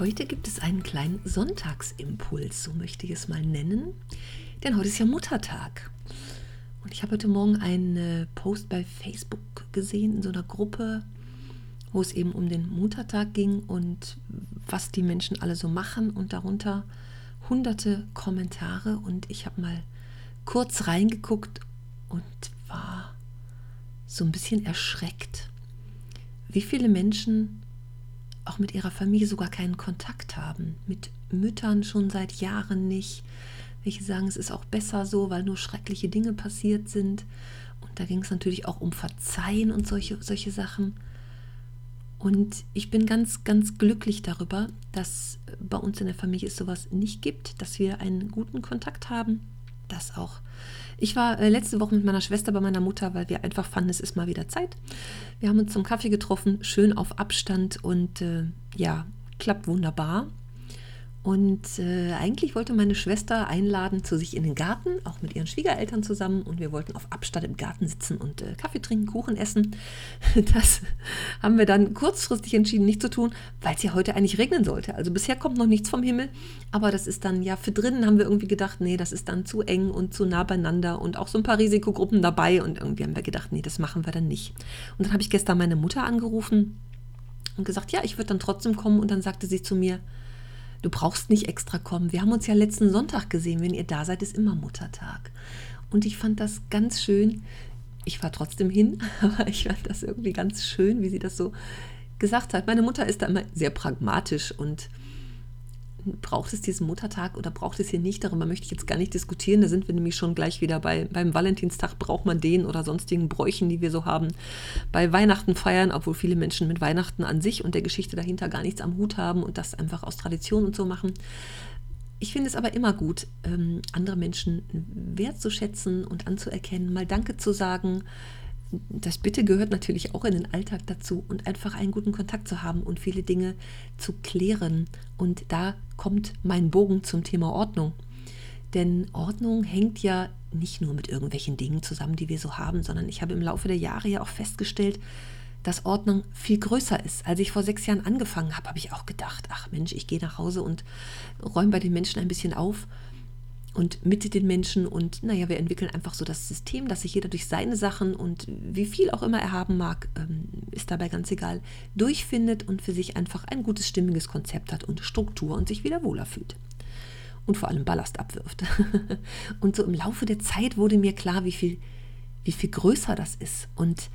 Heute gibt es einen kleinen Sonntagsimpuls, so möchte ich es mal nennen. Denn heute ist ja Muttertag. Und ich habe heute Morgen einen Post bei Facebook gesehen in so einer Gruppe, wo es eben um den Muttertag ging und was die Menschen alle so machen und darunter hunderte Kommentare und ich habe mal kurz reingeguckt und war so ein bisschen erschreckt, wie viele Menschen auch mit ihrer Familie sogar keinen Kontakt haben, mit Müttern schon seit Jahren nicht, welche sagen, es ist auch besser so, weil nur schreckliche Dinge passiert sind. Und da ging es natürlich auch um Verzeihen und solche, solche Sachen. Und ich bin ganz, ganz glücklich darüber, dass bei uns in der Familie es sowas nicht gibt, dass wir einen guten Kontakt haben. Das auch. Ich war äh, letzte Woche mit meiner Schwester bei meiner Mutter, weil wir einfach fanden, es ist mal wieder Zeit. Wir haben uns zum Kaffee getroffen, schön auf Abstand und äh, ja, klappt wunderbar. Und äh, eigentlich wollte meine Schwester einladen zu sich in den Garten, auch mit ihren Schwiegereltern zusammen. Und wir wollten auf Abstand im Garten sitzen und äh, Kaffee trinken, Kuchen essen. Das haben wir dann kurzfristig entschieden, nicht zu tun, weil es ja heute eigentlich regnen sollte. Also bisher kommt noch nichts vom Himmel. Aber das ist dann ja für drinnen haben wir irgendwie gedacht, nee, das ist dann zu eng und zu nah beieinander und auch so ein paar Risikogruppen dabei. Und irgendwie haben wir gedacht, nee, das machen wir dann nicht. Und dann habe ich gestern meine Mutter angerufen und gesagt, ja, ich würde dann trotzdem kommen. Und dann sagte sie zu mir, Du brauchst nicht extra kommen. Wir haben uns ja letzten Sonntag gesehen. Wenn ihr da seid, ist immer Muttertag. Und ich fand das ganz schön. Ich war trotzdem hin, aber ich fand das irgendwie ganz schön, wie sie das so gesagt hat. Meine Mutter ist da immer sehr pragmatisch und braucht es diesen Muttertag oder braucht es hier nicht? Darüber möchte ich jetzt gar nicht diskutieren. Da sind wir nämlich schon gleich wieder bei, beim Valentinstag, braucht man den oder sonstigen Bräuchen, die wir so haben. Bei Weihnachten feiern, obwohl viele Menschen mit Weihnachten an sich und der Geschichte dahinter gar nichts am Hut haben und das einfach aus Tradition und so machen. Ich finde es aber immer gut, ähm, andere Menschen wertzuschätzen und anzuerkennen, mal Danke zu sagen, das Bitte gehört natürlich auch in den Alltag dazu und einfach einen guten Kontakt zu haben und viele Dinge zu klären. Und da kommt mein Bogen zum Thema Ordnung. Denn Ordnung hängt ja nicht nur mit irgendwelchen Dingen zusammen, die wir so haben, sondern ich habe im Laufe der Jahre ja auch festgestellt, dass Ordnung viel größer ist. Als ich vor sechs Jahren angefangen habe, habe ich auch gedacht, ach Mensch, ich gehe nach Hause und räume bei den Menschen ein bisschen auf und mit den Menschen und naja, wir entwickeln einfach so das System, dass sich jeder durch seine Sachen und wie viel auch immer er haben mag, ähm, ist dabei ganz egal, durchfindet und für sich einfach ein gutes, stimmiges Konzept hat und Struktur und sich wieder wohler fühlt. Und vor allem Ballast abwirft. und so im Laufe der Zeit wurde mir klar, wie viel, wie viel größer das ist. Und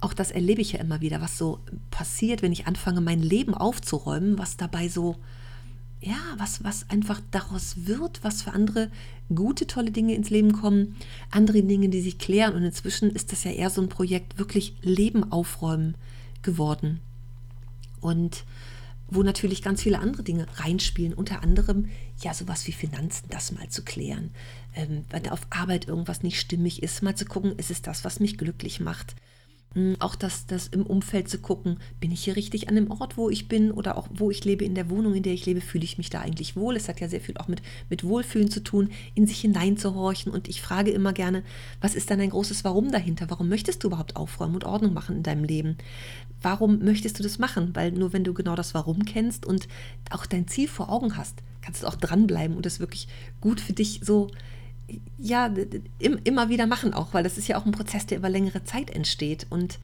auch das erlebe ich ja immer wieder, was so passiert, wenn ich anfange, mein Leben aufzuräumen, was dabei so ja, was, was einfach daraus wird, was für andere gute, tolle Dinge ins Leben kommen, andere Dinge, die sich klären. Und inzwischen ist das ja eher so ein Projekt, wirklich Leben aufräumen geworden. Und wo natürlich ganz viele andere Dinge reinspielen, unter anderem ja sowas wie Finanzen, das mal zu klären. Ähm, wenn auf Arbeit irgendwas nicht stimmig ist, mal zu gucken, ist es das, was mich glücklich macht. Hm, auch das, das im Umfeld zu gucken, bin ich hier richtig an dem Ort, wo ich bin oder auch wo ich lebe, in der Wohnung, in der ich lebe, fühle ich mich da eigentlich wohl. Es hat ja sehr viel auch mit, mit Wohlfühlen zu tun, in sich hineinzuhorchen. Und ich frage immer gerne, was ist dann ein großes Warum dahinter? Warum möchtest du überhaupt aufräumen und Ordnung machen in deinem Leben? Warum möchtest du das machen? Weil nur wenn du genau das Warum kennst und auch dein Ziel vor Augen hast, kannst du auch dranbleiben und das wirklich gut für dich so ja, immer wieder machen auch, weil das ist ja auch ein Prozess, der über längere Zeit entsteht. Und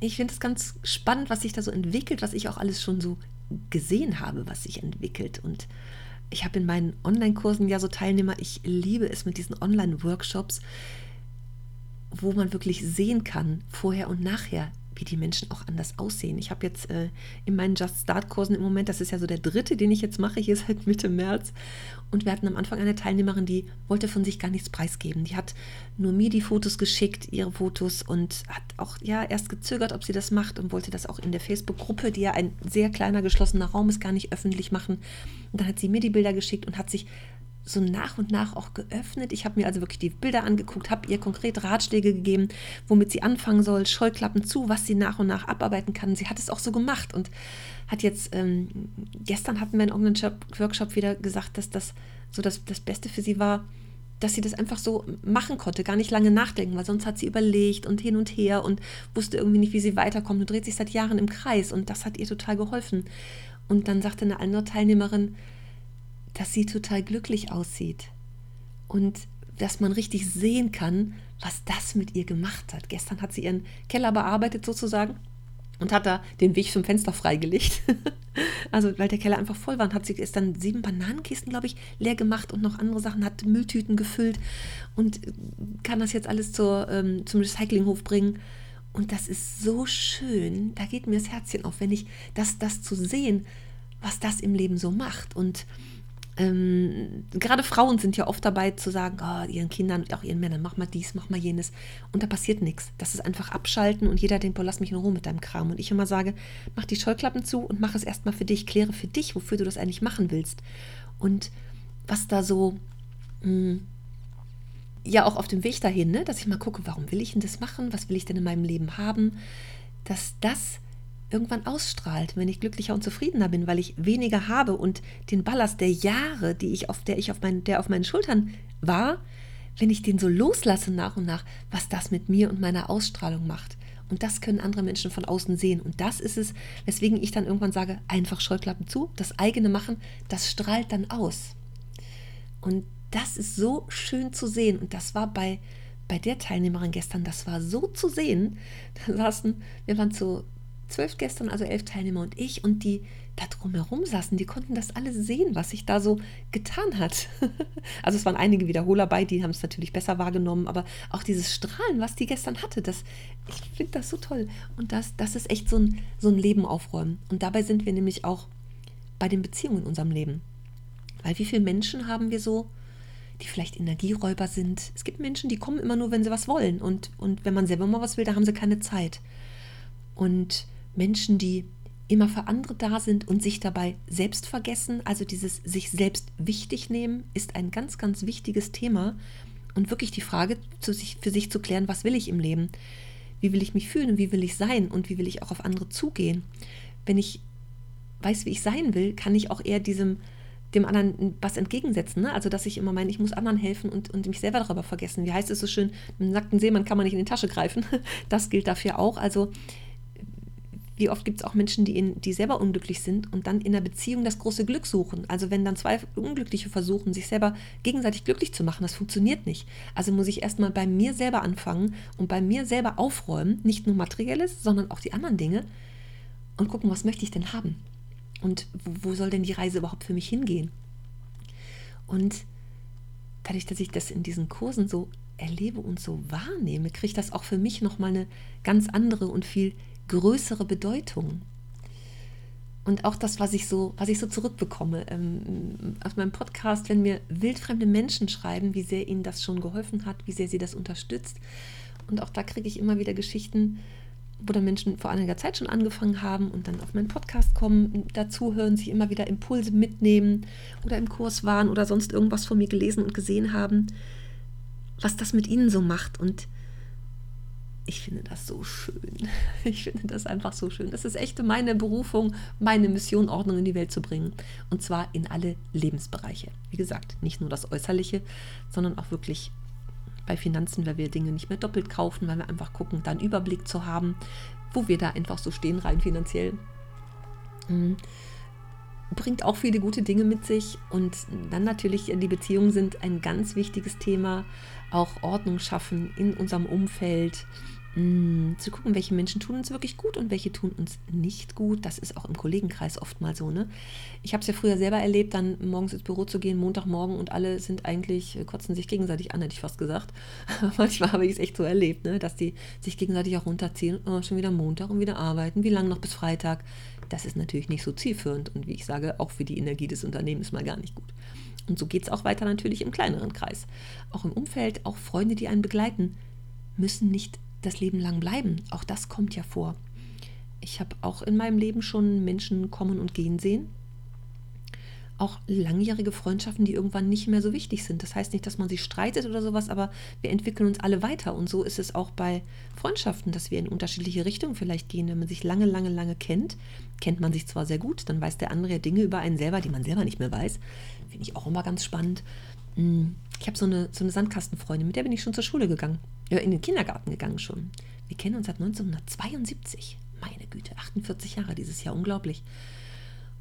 ich finde es ganz spannend, was sich da so entwickelt, was ich auch alles schon so gesehen habe, was sich entwickelt. Und ich habe in meinen Online-Kursen ja so Teilnehmer, ich liebe es mit diesen Online-Workshops, wo man wirklich sehen kann, vorher und nachher, wie die Menschen auch anders aussehen. Ich habe jetzt äh, in meinen Just Start-Kursen im Moment, das ist ja so der dritte, den ich jetzt mache, hier seit Mitte März. Und wir hatten am Anfang eine Teilnehmerin, die wollte von sich gar nichts preisgeben. Die hat nur mir die Fotos geschickt, ihre Fotos, und hat auch ja erst gezögert, ob sie das macht und wollte das auch in der Facebook-Gruppe, die ja ein sehr kleiner geschlossener Raum ist, gar nicht öffentlich machen. Und dann hat sie mir die Bilder geschickt und hat sich so nach und nach auch geöffnet. Ich habe mir also wirklich die Bilder angeguckt, habe ihr konkret Ratschläge gegeben, womit sie anfangen soll, Scheuklappen zu, was sie nach und nach abarbeiten kann. Sie hat es auch so gemacht und hat jetzt, ähm, gestern hatten wir in irgendeinem Workshop wieder gesagt, dass das so das, das Beste für sie war, dass sie das einfach so machen konnte, gar nicht lange nachdenken, weil sonst hat sie überlegt und hin und her und wusste irgendwie nicht, wie sie weiterkommt und dreht sich seit Jahren im Kreis und das hat ihr total geholfen. Und dann sagte eine andere Teilnehmerin, dass sie total glücklich aussieht und dass man richtig sehen kann, was das mit ihr gemacht hat. Gestern hat sie ihren Keller bearbeitet sozusagen und hat da den Weg zum Fenster freigelegt. also weil der Keller einfach voll war und hat sie dann sieben Bananenkisten, glaube ich, leer gemacht und noch andere Sachen, hat Mülltüten gefüllt und kann das jetzt alles zur, ähm, zum Recyclinghof bringen. Und das ist so schön, da geht mir das Herzchen auf, wenn ich das, das zu sehen, was das im Leben so macht. Und ähm, gerade Frauen sind ja oft dabei zu sagen, oh, ihren Kindern und auch ihren Männern, mach mal dies, mach mal jenes. Und da passiert nichts. Das ist einfach abschalten und jeder denkt, boah, lass mich in Ruhe mit deinem Kram. Und ich immer sage, mach die Scheuklappen zu und mach es erstmal für dich. Kläre für dich, wofür du das eigentlich machen willst. Und was da so, mh, hm, ja, auch auf dem Weg dahin, ne, dass ich mal gucke, warum will ich denn das machen? Was will ich denn in meinem Leben haben? Dass das irgendwann ausstrahlt, wenn ich glücklicher und zufriedener bin, weil ich weniger habe und den Ballast der Jahre, die ich auf der ich auf mein, der auf meinen Schultern war, wenn ich den so loslasse nach und nach, was das mit mir und meiner Ausstrahlung macht. Und das können andere Menschen von außen sehen. Und das ist es, weswegen ich dann irgendwann sage, einfach Scheuklappen zu, das eigene machen, das strahlt dann aus. Und das ist so schön zu sehen. Und das war bei, bei der Teilnehmerin gestern, das war so zu sehen. Da saßen, wir waren zu zwölf gestern, also elf Teilnehmer und ich und die da drumherum saßen, die konnten das alles sehen, was sich da so getan hat. also es waren einige Wiederholer bei, die haben es natürlich besser wahrgenommen, aber auch dieses Strahlen, was die gestern hatte, das, ich finde das so toll. Und das, das ist echt so ein, so ein Leben aufräumen. Und dabei sind wir nämlich auch bei den Beziehungen in unserem Leben. Weil wie viele Menschen haben wir so, die vielleicht Energieräuber sind? Es gibt Menschen, die kommen immer nur, wenn sie was wollen. Und, und wenn man selber mal was will, da haben sie keine Zeit. Und Menschen, die immer für andere da sind und sich dabei selbst vergessen. Also dieses sich selbst wichtig nehmen ist ein ganz, ganz wichtiges Thema. Und wirklich die Frage sich, für sich zu klären, was will ich im Leben? Wie will ich mich fühlen wie will ich sein und wie will ich auch auf andere zugehen? Wenn ich weiß, wie ich sein will, kann ich auch eher diesem dem anderen was entgegensetzen. Ne? Also, dass ich immer meine, ich muss anderen helfen und, und mich selber darüber vergessen. Wie heißt es so schön, einem nackten Seemann kann man nicht in die Tasche greifen. Das gilt dafür auch. Also, wie oft gibt es auch Menschen, die, in, die selber unglücklich sind und dann in der Beziehung das große Glück suchen. Also wenn dann zwei Unglückliche versuchen, sich selber gegenseitig glücklich zu machen, das funktioniert nicht. Also muss ich erstmal bei mir selber anfangen und bei mir selber aufräumen, nicht nur materielles, sondern auch die anderen Dinge und gucken, was möchte ich denn haben? Und wo, wo soll denn die Reise überhaupt für mich hingehen? Und dadurch, dass ich das in diesen Kursen so erlebe und so wahrnehme, kriege ich das auch für mich nochmal eine ganz andere und viel größere Bedeutung. Und auch das, was ich so, was ich so zurückbekomme ähm, aus meinem Podcast, wenn mir wildfremde Menschen schreiben, wie sehr ihnen das schon geholfen hat, wie sehr sie das unterstützt. Und auch da kriege ich immer wieder Geschichten, wo dann Menschen vor einiger Zeit schon angefangen haben und dann auf meinen Podcast kommen, dazu hören, sich immer wieder Impulse mitnehmen oder im Kurs waren oder sonst irgendwas von mir gelesen und gesehen haben, was das mit ihnen so macht. Und ich finde das so schön. Ich finde das einfach so schön. Das ist echt meine Berufung, meine Mission, Ordnung in die Welt zu bringen. Und zwar in alle Lebensbereiche. Wie gesagt, nicht nur das Äußerliche, sondern auch wirklich bei Finanzen, weil wir Dinge nicht mehr doppelt kaufen, weil wir einfach gucken, da einen Überblick zu haben, wo wir da einfach so stehen, rein finanziell. Mhm. Bringt auch viele gute Dinge mit sich. Und dann natürlich, die Beziehungen sind ein ganz wichtiges Thema. Auch Ordnung schaffen in unserem Umfeld zu gucken, welche Menschen tun uns wirklich gut und welche tun uns nicht gut. Das ist auch im Kollegenkreis oft mal so. Ne? Ich habe es ja früher selber erlebt, dann morgens ins Büro zu gehen, Montagmorgen und alle sind eigentlich, äh, kotzen sich gegenseitig an, hätte ich fast gesagt. Manchmal habe ich es echt so erlebt, ne? dass die sich gegenseitig auch runterziehen. Oh, schon wieder Montag und wieder arbeiten. Wie lange noch bis Freitag? Das ist natürlich nicht so zielführend und wie ich sage, auch für die Energie des Unternehmens mal gar nicht gut. Und so geht es auch weiter natürlich im kleineren Kreis. Auch im Umfeld, auch Freunde, die einen begleiten, müssen nicht das Leben lang bleiben. Auch das kommt ja vor. Ich habe auch in meinem Leben schon Menschen kommen und gehen sehen. Auch langjährige Freundschaften, die irgendwann nicht mehr so wichtig sind. Das heißt nicht, dass man sich streitet oder sowas, aber wir entwickeln uns alle weiter. Und so ist es auch bei Freundschaften, dass wir in unterschiedliche Richtungen vielleicht gehen. Wenn man sich lange, lange, lange kennt, kennt man sich zwar sehr gut, dann weiß der andere Dinge über einen selber, die man selber nicht mehr weiß. Finde ich auch immer ganz spannend. Hm, ich habe so eine, so eine Sandkastenfreundin, mit der bin ich schon zur Schule gegangen. Ja, in den Kindergarten gegangen schon. Wir kennen uns seit 1972. Meine Güte, 48 Jahre dieses Jahr, unglaublich.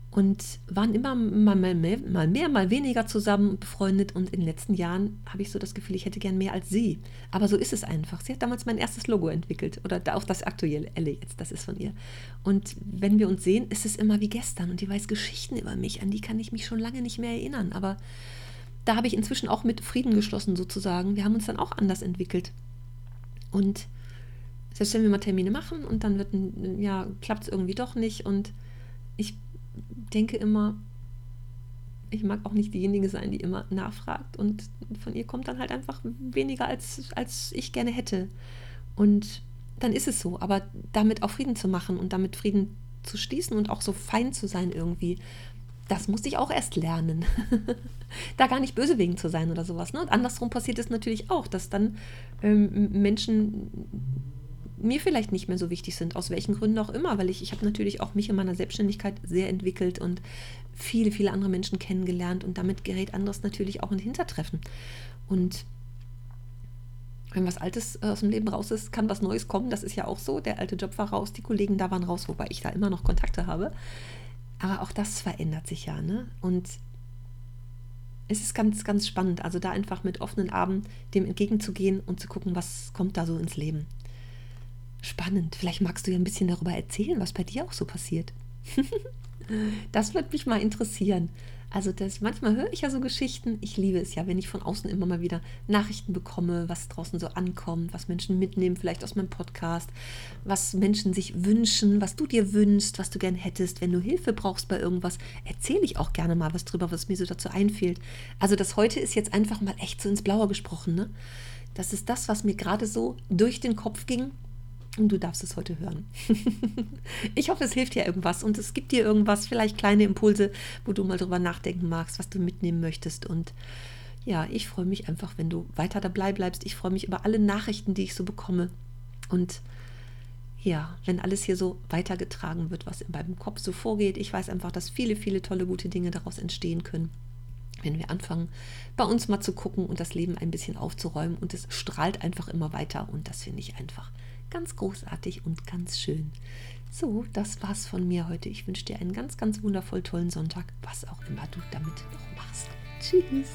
Und waren immer mal mehr, mal mehr, mal weniger zusammen befreundet. Und in den letzten Jahren habe ich so das Gefühl, ich hätte gern mehr als sie. Aber so ist es einfach. Sie hat damals mein erstes Logo entwickelt. Oder auch das aktuelle jetzt, das ist von ihr. Und wenn wir uns sehen, ist es immer wie gestern. Und die weiß Geschichten über mich, an die kann ich mich schon lange nicht mehr erinnern. Aber da habe ich inzwischen auch mit Frieden geschlossen sozusagen. Wir haben uns dann auch anders entwickelt. Und selbst wenn wir mal Termine machen und dann wird ein, ja, klappt es irgendwie doch nicht. Und ich denke immer, ich mag auch nicht diejenige sein, die immer nachfragt. Und von ihr kommt dann halt einfach weniger, als, als ich gerne hätte. Und dann ist es so. Aber damit auch Frieden zu machen und damit Frieden zu schließen und auch so fein zu sein irgendwie, das musste ich auch erst lernen. da gar nicht böse wegen zu sein oder sowas. Ne? Und andersrum passiert es natürlich auch, dass dann ähm, Menschen mir vielleicht nicht mehr so wichtig sind, aus welchen Gründen auch immer, weil ich, ich habe natürlich auch mich in meiner Selbstständigkeit sehr entwickelt und viele, viele andere Menschen kennengelernt und damit gerät anderes natürlich auch in Hintertreffen. Und wenn was Altes aus dem Leben raus ist, kann was Neues kommen. Das ist ja auch so. Der alte Job war raus, die Kollegen da waren raus, wobei ich da immer noch Kontakte habe. Aber auch das verändert sich ja, ne? Und es ist ganz, ganz spannend, also da einfach mit offenen Armen dem entgegenzugehen und zu gucken, was kommt da so ins Leben. Spannend. Vielleicht magst du ja ein bisschen darüber erzählen, was bei dir auch so passiert. das würde mich mal interessieren. Also das, manchmal höre ich ja so Geschichten. Ich liebe es ja, wenn ich von außen immer mal wieder Nachrichten bekomme, was draußen so ankommt, was Menschen mitnehmen, vielleicht aus meinem Podcast, was Menschen sich wünschen, was du dir wünschst, was du gern hättest. Wenn du Hilfe brauchst bei irgendwas, erzähle ich auch gerne mal was drüber, was mir so dazu einfällt. Also das heute ist jetzt einfach mal echt so ins Blaue gesprochen. Ne? Das ist das, was mir gerade so durch den Kopf ging und du darfst es heute hören. ich hoffe, es hilft dir irgendwas und es gibt dir irgendwas, vielleicht kleine Impulse, wo du mal drüber nachdenken magst, was du mitnehmen möchtest. Und ja, ich freue mich einfach, wenn du weiter dabei bleibst. Ich freue mich über alle Nachrichten, die ich so bekomme. Und ja, wenn alles hier so weitergetragen wird, was in meinem Kopf so vorgeht, ich weiß einfach, dass viele, viele tolle, gute Dinge daraus entstehen können. Wenn wir anfangen, bei uns mal zu gucken und das Leben ein bisschen aufzuräumen und es strahlt einfach immer weiter und das finde ich einfach ganz großartig und ganz schön. So, das war's von mir heute. Ich wünsche dir einen ganz, ganz wundervoll tollen Sonntag, was auch immer du damit noch machst. Tschüss.